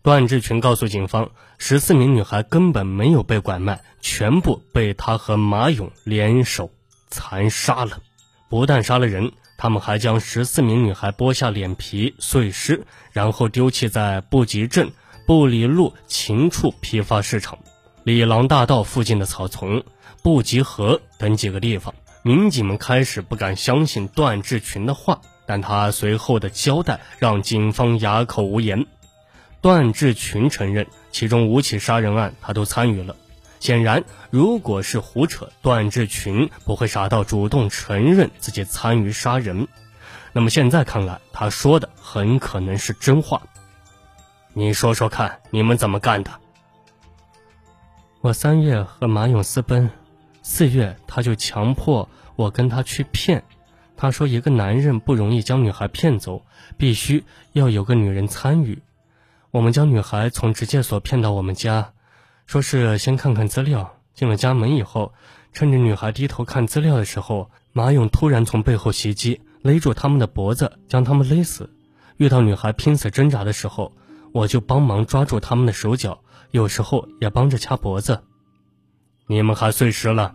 段志群告诉警方，十四名女孩根本没有被拐卖，全部被他和马勇联手残杀了。不但杀了人，他们还将十四名女孩剥下脸皮碎尸，然后丢弃在布吉镇布里路秦处批发市场、里郎大道附近的草丛、布吉河等几个地方。民警们开始不敢相信段志群的话，但他随后的交代让警方哑口无言。段志群承认，其中五起杀人案他都参与了。显然，如果是胡扯，段志群不会傻到主动承认自己参与杀人。那么现在看来，他说的很可能是真话。你说说看，你们怎么干的？我三月和马勇私奔，四月他就强迫我跟他去骗。他说，一个男人不容易将女孩骗走，必须要有个女人参与。我们将女孩从直介所骗到我们家，说是先看看资料。进了家门以后，趁着女孩低头看资料的时候，马勇突然从背后袭击，勒住他们的脖子，将他们勒死。遇到女孩拼死挣扎的时候，我就帮忙抓住他们的手脚，有时候也帮着掐脖子。你们还碎尸了？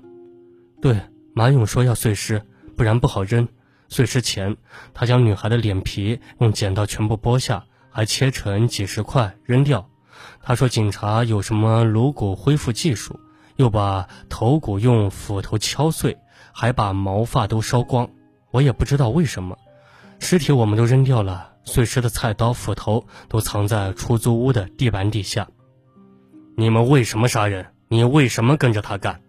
对，马勇说要碎尸，不然不好扔。碎尸前，他将女孩的脸皮用剪刀全部剥下。还切成几十块扔掉。他说警察有什么颅骨恢复技术，又把头骨用斧头敲碎，还把毛发都烧光。我也不知道为什么。尸体我们都扔掉了，碎尸的菜刀、斧头都藏在出租屋的地板底下。你们为什么杀人？你为什么跟着他干？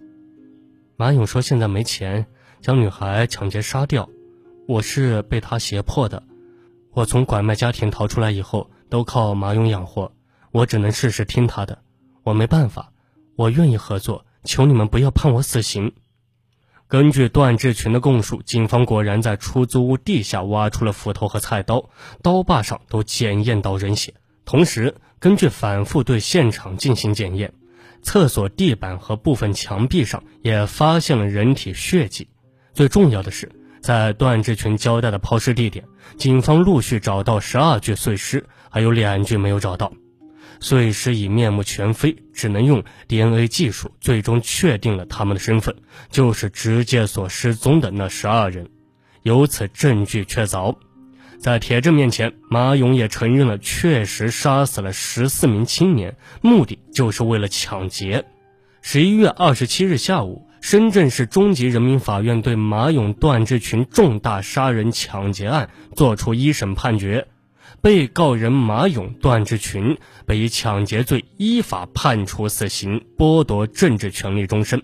马勇说现在没钱，将女孩抢劫杀掉。我是被他胁迫的。我从拐卖家庭逃出来以后，都靠马勇养活，我只能事事听他的。我没办法，我愿意合作，求你们不要判我死刑。根据段志群的供述，警方果然在出租屋地下挖出了斧头和菜刀，刀把上都检验到人血。同时，根据反复对现场进行检验，厕所地板和部分墙壁上也发现了人体血迹。最重要的是。在段志群交代的抛尸地点，警方陆续找到十二具碎尸，还有两具没有找到。碎尸已面目全非，只能用 DNA 技术最终确定了他们的身份，就是直接所失踪的那十二人。由此证据确凿，在铁证面前，马勇也承认了确实杀死了十四名青年，目的就是为了抢劫。十一月二十七日下午。深圳市中级人民法院对马勇、段志群重大杀人抢劫案作出一审判决，被告人马勇、段志群被以抢劫罪依法判处死刑，剥夺政治权利终身。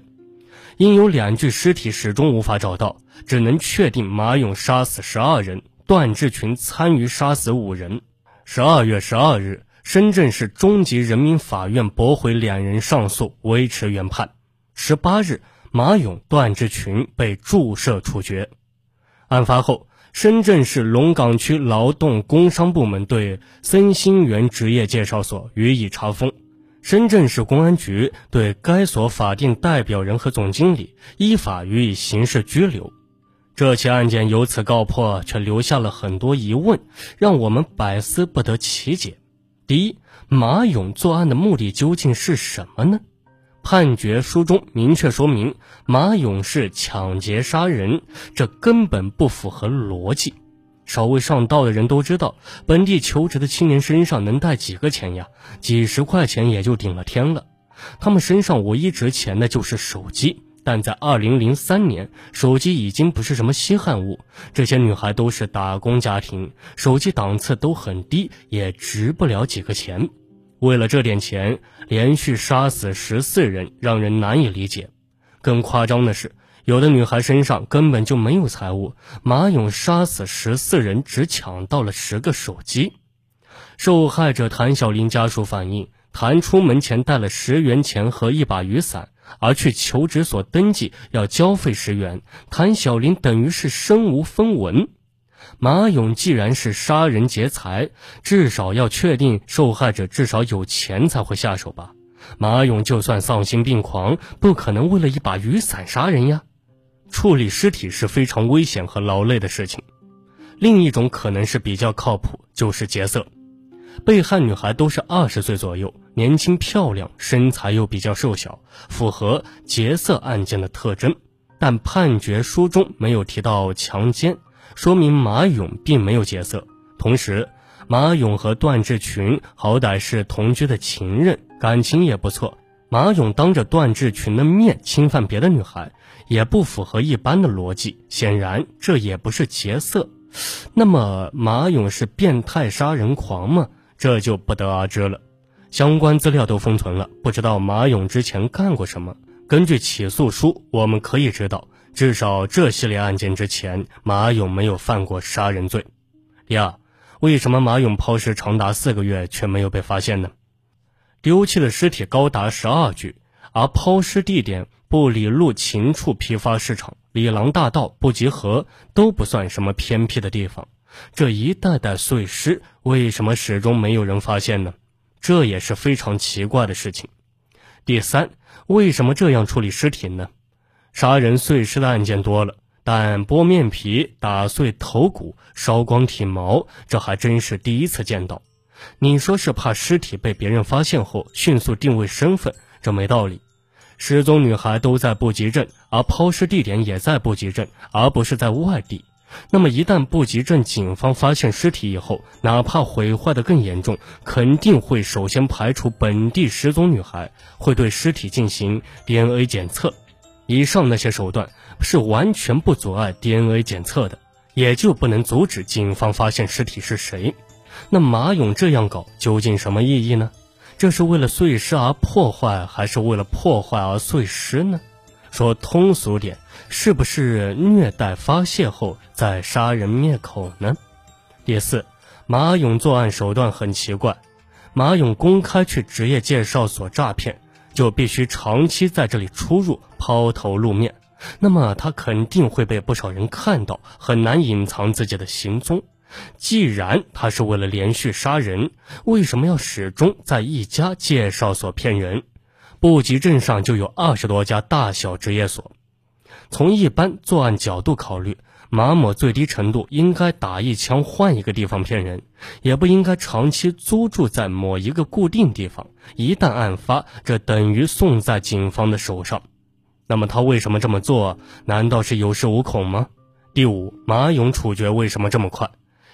因有两具尸体始终无法找到，只能确定马勇杀死十二人，段志群参与杀死五人。十二月十二日，深圳市中级人民法院驳回两人上诉，维持原判。十八日。马勇、段志群被注射处决。案发后，深圳市龙岗区劳动工商部门对森新源职业介绍所予以查封，深圳市公安局对该所法定代表人和总经理依法予以刑事拘留。这起案件由此告破，却留下了很多疑问，让我们百思不得其解。第一，马勇作案的目的究竟是什么呢？判决书中明确说明，马勇是抢劫杀人，这根本不符合逻辑。稍微上道的人都知道，本地求职的青年身上能带几个钱呀？几十块钱也就顶了天了。他们身上唯一值钱的就是手机，但在二零零三年，手机已经不是什么稀罕物。这些女孩都是打工家庭，手机档次都很低，也值不了几个钱。为了这点钱，连续杀死十四人，让人难以理解。更夸张的是，有的女孩身上根本就没有财物，马勇杀死十四人，只抢到了十个手机。受害者谭小林家属反映，谭出门前带了十元钱和一把雨伞，而去求职所登记要交费十元，谭小林等于是身无分文。马勇既然是杀人劫财，至少要确定受害者至少有钱才会下手吧。马勇就算丧心病狂，不可能为了一把雨伞杀人呀。处理尸体是非常危险和劳累的事情。另一种可能是比较靠谱，就是劫色。被害女孩都是二十岁左右，年轻漂亮，身材又比较瘦小，符合劫色案件的特征。但判决书中没有提到强奸，说明马勇并没有劫色。同时，马勇和段志群好歹是同居的情人，感情也不错。马勇当着段志群的面侵犯别的女孩，也不符合一般的逻辑。显然，这也不是劫色。那么，马勇是变态杀人狂吗？这就不得而知了，相关资料都封存了，不知道马勇之前干过什么。根据起诉书，我们可以知道，至少这系列案件之前，马勇没有犯过杀人罪。第二，为什么马勇抛尸长达四个月却没有被发现呢？丢弃的尸体高达十二具，而抛尸地点布里路禽畜批发市场、里郎大道、布吉河都不算什么偏僻的地方。这一袋袋碎尸，为什么始终没有人发现呢？这也是非常奇怪的事情。第三，为什么这样处理尸体呢？杀人碎尸的案件多了，但剥面皮、打碎头骨、烧光体毛，这还真是第一次见到。你说是怕尸体被别人发现后迅速定位身份，这没道理。失踪女孩都在布吉镇，而抛尸地点也在布吉镇，而不是在外地。那么，一旦布吉镇警方发现尸体以后，哪怕毁坏的更严重，肯定会首先排除本地失踪女孩，会对尸体进行 DNA 检测。以上那些手段是完全不阻碍 DNA 检测的，也就不能阻止警方发现尸体是谁。那马勇这样搞究竟什么意义呢？这是为了碎尸而破坏，还是为了破坏而碎尸呢？说通俗点，是不是虐待发泄后再杀人灭口呢？第四，马勇作案手段很奇怪。马勇公开去职业介绍所诈骗，就必须长期在这里出入，抛头露面。那么他肯定会被不少人看到，很难隐藏自己的行踪。既然他是为了连续杀人，为什么要始终在一家介绍所骗人？布吉镇上就有二十多家大小职业所。从一般作案角度考虑，马某最低程度应该打一枪换一个地方骗人，也不应该长期租住在某一个固定地方。一旦案发，这等于送在警方的手上。那么他为什么这么做？难道是有恃无恐吗？第五，马勇处决为什么这么快？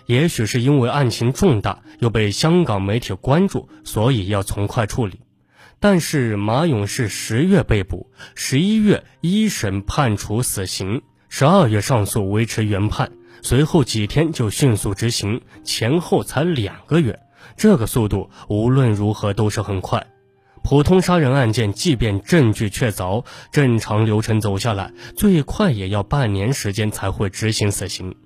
也许是因为案情重大，又被香港媒体关注，所以要从快处理。但是马勇是十月被捕，十一月一审判处死刑，十二月上诉维持原判，随后几天就迅速执行，前后才两个月，这个速度无论如何都是很快。普通杀人案件，即便证据确凿，正常流程走下来，最快也要半年时间才会执行死刑。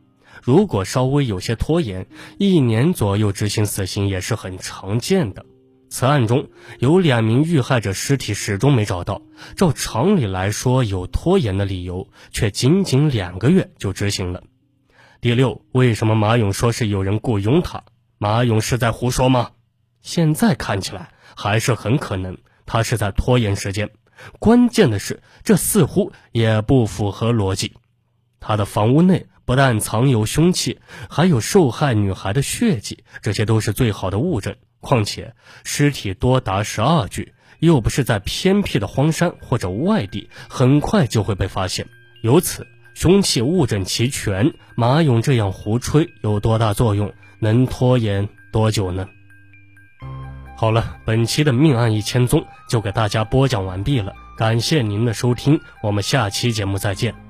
如果稍微有些拖延，一年左右执行死刑也是很常见的。此案中有两名遇害者尸体始终没找到，照常理来说有拖延的理由，却仅仅两个月就执行了。第六，为什么马勇说是有人雇佣他？马勇是在胡说吗？现在看起来还是很可能，他是在拖延时间。关键的是，这似乎也不符合逻辑。他的房屋内不但藏有凶器，还有受害女孩的血迹，这些都是最好的物证。况且尸体多达十二具，又不是在偏僻的荒山或者外地，很快就会被发现。由此，凶器物证齐全，马勇这样胡吹有多大作用？能拖延多久呢？好了，本期的命案一千宗就给大家播讲完毕了，感谢您的收听，我们下期节目再见。